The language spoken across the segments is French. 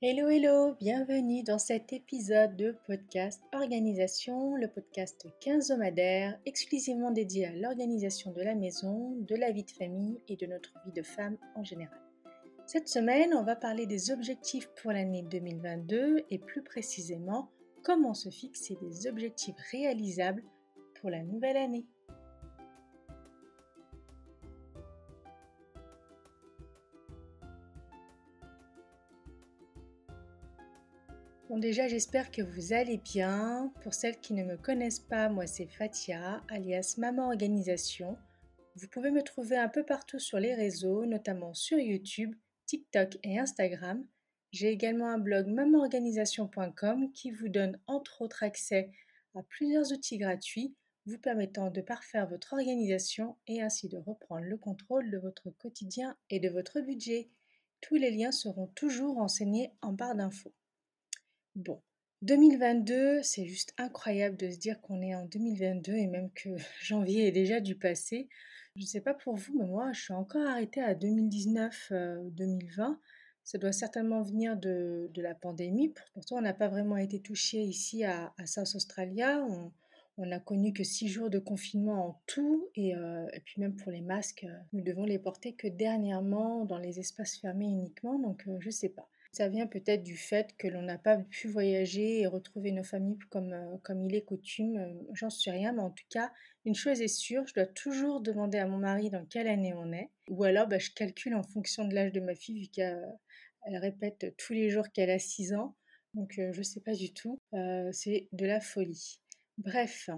Hello, hello, bienvenue dans cet épisode de podcast Organisation, le podcast quinzomadaire exclusivement dédié à l'organisation de la maison, de la vie de famille et de notre vie de femme en général. Cette semaine, on va parler des objectifs pour l'année 2022 et plus précisément comment se fixer des objectifs réalisables pour la nouvelle année. Bon déjà j'espère que vous allez bien. Pour celles qui ne me connaissent pas, moi c'est Fatia, alias Maman Organisation. Vous pouvez me trouver un peu partout sur les réseaux, notamment sur YouTube, TikTok et Instagram. J'ai également un blog mamanorganisation.com qui vous donne entre autres accès à plusieurs outils gratuits vous permettant de parfaire votre organisation et ainsi de reprendre le contrôle de votre quotidien et de votre budget. Tous les liens seront toujours renseignés en barre d'infos. Bon, 2022, c'est juste incroyable de se dire qu'on est en 2022 et même que janvier est déjà du passé. Je ne sais pas pour vous, mais moi, je suis encore arrêtée à 2019-2020. Euh, Ça doit certainement venir de, la pandémie. Pourtant, on n'a pas vraiment été touché ici à, South Australia. On, n'a connu que six jours de confinement en tout. Et, euh, puis même pour les masques, nous devons les porter que dernièrement dans les espaces fermés uniquement. Donc, euh, je ne sais pas. Ça vient peut-être du fait que l'on n'a pas pu voyager et retrouver nos familles comme, euh, comme il est coutume. Euh, j'en sais rien, mais en tout cas, une chose est sûre, je dois toujours demander à mon mari dans quelle année on est. Ou alors, bah, je calcule en fonction de l'âge de ma fille, vu qu'elle répète tous les jours qu'elle a 6 ans. Donc, euh, je ne sais pas du tout. c'est de la folie. Bref,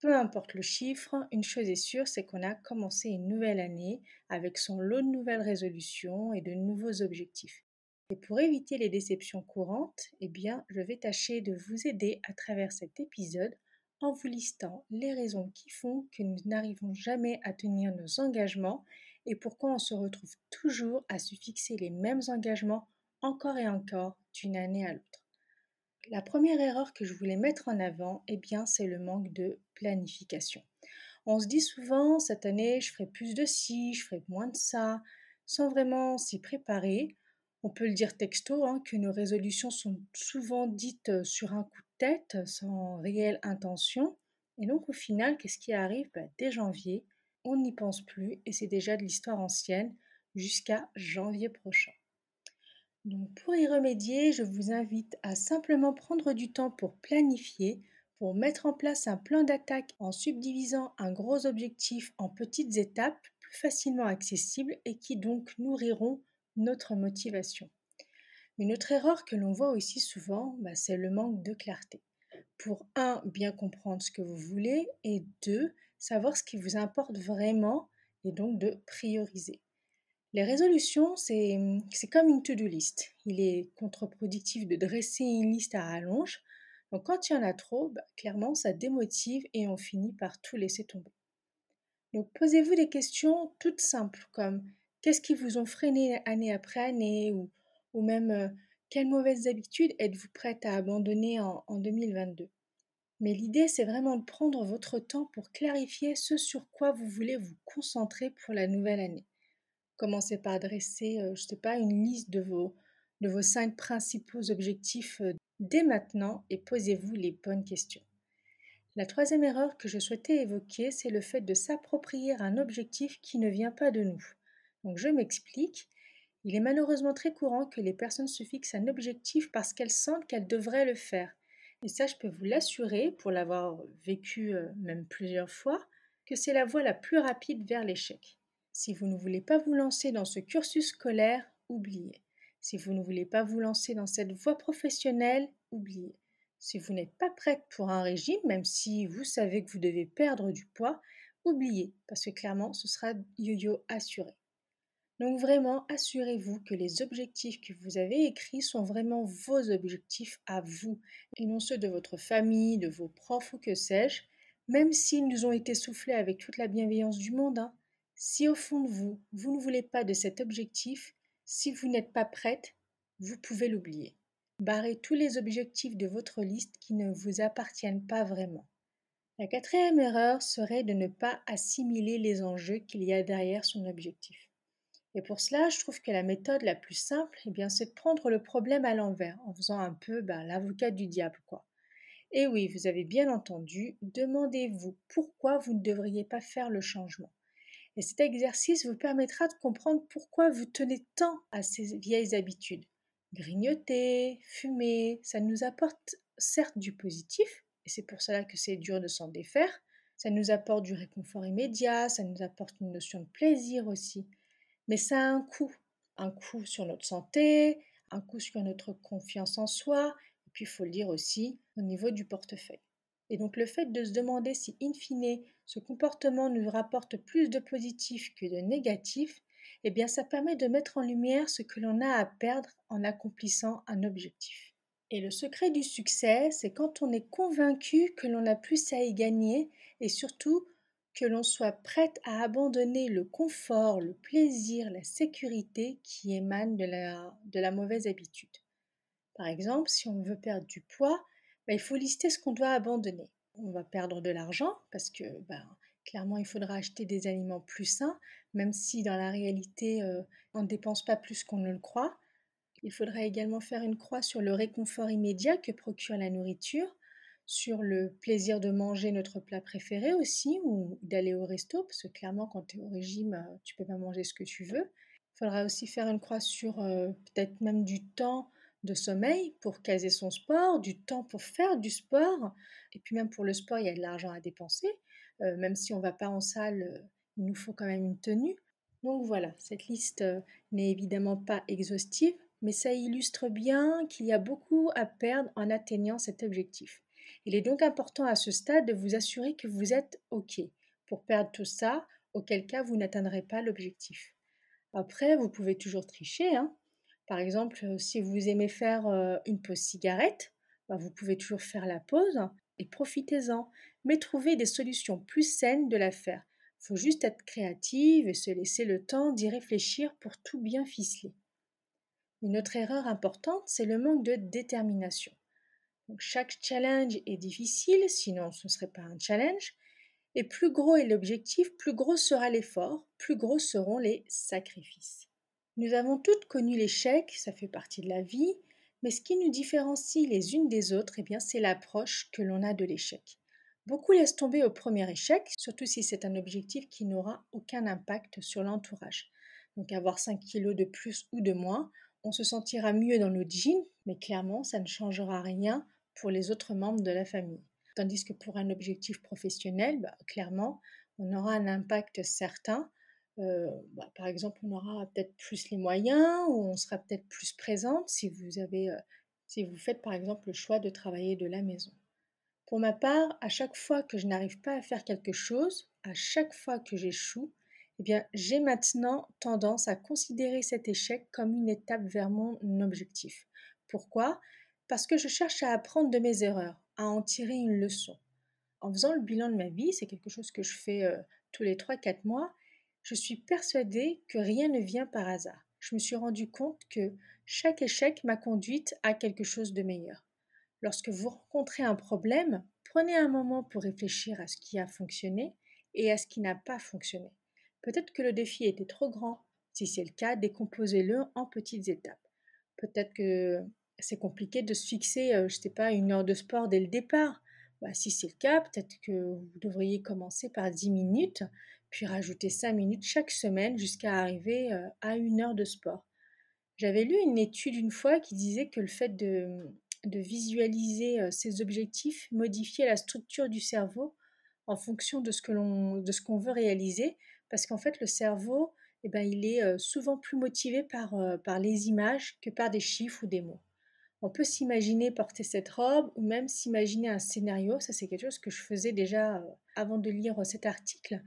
peu importe le chiffre, une chose est sûre, c'est qu'on a commencé une nouvelle année avec son lot de nouvelles résolutions et de nouveaux objectifs. Et pour éviter les déceptions courantes, eh bien, je vais tâcher de vous aider à travers cet épisode en vous listant les raisons qui font que nous n'arrivons jamais à tenir nos engagements et pourquoi on se retrouve toujours à se fixer les mêmes engagements encore et encore d'une année à l'autre. La première erreur que je voulais mettre en avant, eh bien, c'est le manque de planification. On se dit souvent, cette année, je ferai plus de ci, je ferai moins de ça, sans vraiment s'y préparer. On peut le dire texto, hein, que nos résolutions sont souvent dites euh, sur un coup de tête, sans réelle intention. Et donc au final, qu'est-ce qui arrive? Bah, Dès janvier, on n'y pense plus et c'est déjà de l'histoire ancienne jusqu'à janvier prochain. Donc pour y remédier, je vous invite à simplement prendre du temps pour planifier, pour mettre en place un plan d'attaque en subdivisant un gros objectif en petites étapes plus facilement accessibles et qui donc nourriront notre motivation. Une autre erreur que l'on voit aussi souvent, bah, c'est le manque de clarté. Pour un, bien comprendre ce que vous voulez et deux, savoir ce qui vous importe vraiment et donc de prioriser. Les résolutions, c'est comme une to-do list. Il est contre-productif de dresser une liste à rallonge. Donc quand il y en a trop, bah, clairement, ça démotive et on finit par tout laisser tomber. Donc posez-vous des questions toutes simples comme Qu'est-ce qui vous ont freiné année après année ou, ou même euh, quelles mauvaises habitudes êtes-vous prête à abandonner en, en 2022 Mais l'idée, c'est vraiment de prendre votre temps pour clarifier ce sur quoi vous voulez vous concentrer pour la nouvelle année. Commencez par dresser, euh, je ne sais pas, une liste de vos, de vos cinq principaux objectifs euh, dès maintenant et posez-vous les bonnes questions. La troisième erreur que je souhaitais évoquer, c'est le fait de s'approprier un objectif qui ne vient pas de nous. Donc je m'explique. Il est malheureusement très courant que les personnes se fixent un objectif parce qu'elles sentent qu'elles devraient le faire. Et ça, je peux vous l'assurer, pour l'avoir vécu euh, même plusieurs fois, que c'est la voie la plus rapide vers l'échec. Si vous ne voulez pas vous lancer dans ce cursus scolaire, oubliez. Si vous ne voulez pas vous lancer dans cette voie professionnelle, oubliez. Si vous n'êtes pas prête pour un régime, même si vous savez que vous devez perdre du poids, oubliez, parce que clairement, ce sera yo-yo assuré. Donc vraiment, assurez-vous que les objectifs que vous avez écrits sont vraiment vos objectifs à vous et non ceux de votre famille, de vos profs ou que sais-je, même s'ils nous ont été soufflés avec toute la bienveillance du monde. Hein. Si au fond de vous, vous ne voulez pas de cet objectif, si vous n'êtes pas prête, vous pouvez l'oublier. Barrez tous les objectifs de votre liste qui ne vous appartiennent pas vraiment. La quatrième erreur serait de ne pas assimiler les enjeux qu'il y a derrière son objectif. Et pour cela, je trouve que la méthode la plus simple, eh bien, c'est de prendre le problème à l'envers, en faisant un peu ben, l'avocat du diable, quoi. Et oui, vous avez bien entendu, demandez-vous pourquoi vous ne devriez pas faire le changement. Et cet exercice vous permettra de comprendre pourquoi vous tenez tant à ces vieilles habitudes. Grignoter, fumer, ça nous apporte certes du positif, et c'est pour cela que c'est dur de s'en défaire, ça nous apporte du réconfort immédiat, ça nous apporte une notion de plaisir aussi. Mais ça a un coût. Un coût sur notre santé, un coût sur notre confiance en soi, et puis il faut le dire aussi au niveau du portefeuille. Et donc le fait de se demander si, in fine, ce comportement nous rapporte plus de positif que de négatif, eh bien ça permet de mettre en lumière ce que l'on a à perdre en accomplissant un objectif. Et le secret du succès, c'est quand on est convaincu que l'on a plus à y gagner et surtout que l'on soit prête à abandonner le confort, le plaisir, la sécurité qui émanent de la, de la mauvaise habitude. Par exemple, si on veut perdre du poids, ben, il faut lister ce qu'on doit abandonner. On va perdre de l'argent parce que ben, clairement il faudra acheter des aliments plus sains, même si dans la réalité euh, on ne dépense pas plus qu'on ne le croit. Il faudra également faire une croix sur le réconfort immédiat que procure la nourriture, sur le plaisir de manger notre plat préféré aussi, ou d'aller au resto, parce que clairement quand tu es au régime, euh, tu peux pas manger ce que tu veux. Il faudra aussi faire une croix sur euh, peut-être même du temps de sommeil pour caser son sport, du temps pour faire du sport, et puis même pour le sport, il y a de l'argent à dépenser. Euh, même si on va pas en salle, il nous faut quand même une tenue. Donc voilà, cette liste n'est évidemment pas exhaustive, mais ça illustre bien qu'il y a beaucoup à perdre en atteignant cet objectif. Il est donc important à ce stade de vous assurer que vous êtes OK pour perdre tout ça, auquel cas vous n'atteindrez pas l'objectif. Après, vous pouvez toujours tricher. Hein. Par exemple, si vous aimez faire une pause cigarette, bah, vous pouvez toujours faire la pause et profitez-en, mais trouvez des solutions plus saines de la faire. Il faut juste être créative et se laisser le temps d'y réfléchir pour tout bien ficeler. Une autre erreur importante, c'est le manque de détermination. Chaque challenge est difficile, sinon ce ne serait pas un challenge. Et plus gros est l'objectif, plus gros sera l'effort, plus gros seront les sacrifices. Nous avons toutes connu l'échec, ça fait partie de la vie, mais ce qui nous différencie les unes des autres, eh bien, c'est l'approche que l'on a de l'échec. Beaucoup laissent tomber au premier échec, surtout si c'est un objectif qui n'aura aucun impact sur l'entourage. Donc avoir 5 kilos de plus ou de moins, on se sentira mieux dans nos jeans, mais clairement, ça ne changera rien pour les autres membres de la famille. Tandis que pour un objectif professionnel, bah, clairement, on aura un impact certain. Euh, bah, par exemple, on aura peut-être plus les moyens ou on sera peut-être plus présente si vous avez, euh, si vous faites par exemple le choix de travailler de la maison. Pour ma part, à chaque fois que je n'arrive pas à faire quelque chose, à chaque fois que j'échoue, eh bien, j'ai maintenant tendance à considérer cet échec comme une étape vers mon objectif. Pourquoi? Parce que je cherche à apprendre de mes erreurs, à en tirer une leçon. En faisant le bilan de ma vie, c'est quelque chose que je fais euh, tous les 3-4 mois, je suis persuadée que rien ne vient par hasard. Je me suis rendu compte que chaque échec m'a conduite à quelque chose de meilleur. Lorsque vous rencontrez un problème, prenez un moment pour réfléchir à ce qui a fonctionné et à ce qui n'a pas fonctionné. Peut-être que le défi était trop grand. Si c'est le cas, décomposez-le en petites étapes. Peut-être que c'est compliqué de se fixer, euh, je ne sais pas, une heure de sport dès le départ. Bah, si c'est le cas, peut-être que vous devriez commencer par 10 minutes, puis rajouter 5 minutes chaque semaine jusqu'à arriver euh, à une heure de sport. J'avais lu une étude une fois qui disait que le fait de, de visualiser euh, ses objectifs modifiait la structure du cerveau en fonction de ce qu'on veut réaliser parce qu'en fait le cerveau eh ben, il est souvent plus motivé par, par les images que par des chiffres ou des mots. On peut s'imaginer porter cette robe ou même s'imaginer un scénario, ça c'est quelque chose que je faisais déjà euh, avant de lire cet article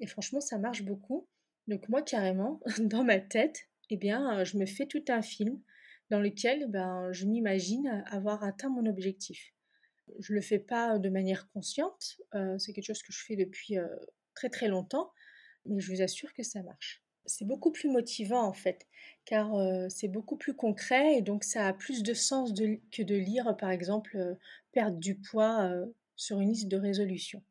et franchement ça marche beaucoup. Donc moi carrément dans ma tête, eh bien je me fais tout un film dans lequel ben, je m'imagine avoir atteint mon objectif. Je ne le fais pas de manière consciente, c'est quelque chose que je fais depuis très très longtemps, mais je vous assure que ça marche. C'est beaucoup plus motivant en fait, car c'est beaucoup plus concret et donc ça a plus de sens que de lire par exemple perdre du poids sur une liste de résolution.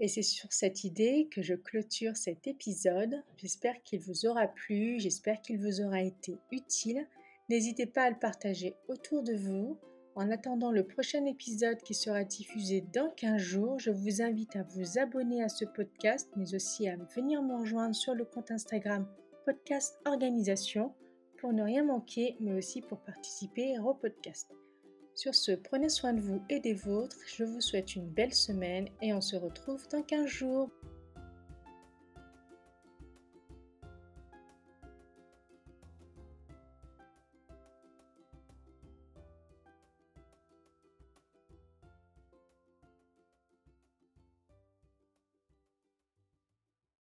Et c'est sur cette idée que je clôture cet épisode. J'espère qu'il vous aura plu, j'espère qu'il vous aura été utile. N'hésitez pas à le partager autour de vous. En attendant le prochain épisode qui sera diffusé dans 15 jours, je vous invite à vous abonner à ce podcast, mais aussi à venir me rejoindre sur le compte Instagram Podcast Organisation pour ne rien manquer, mais aussi pour participer au podcast. Sur ce, prenez soin de vous et des vôtres. Je vous souhaite une belle semaine et on se retrouve dans 15 jours.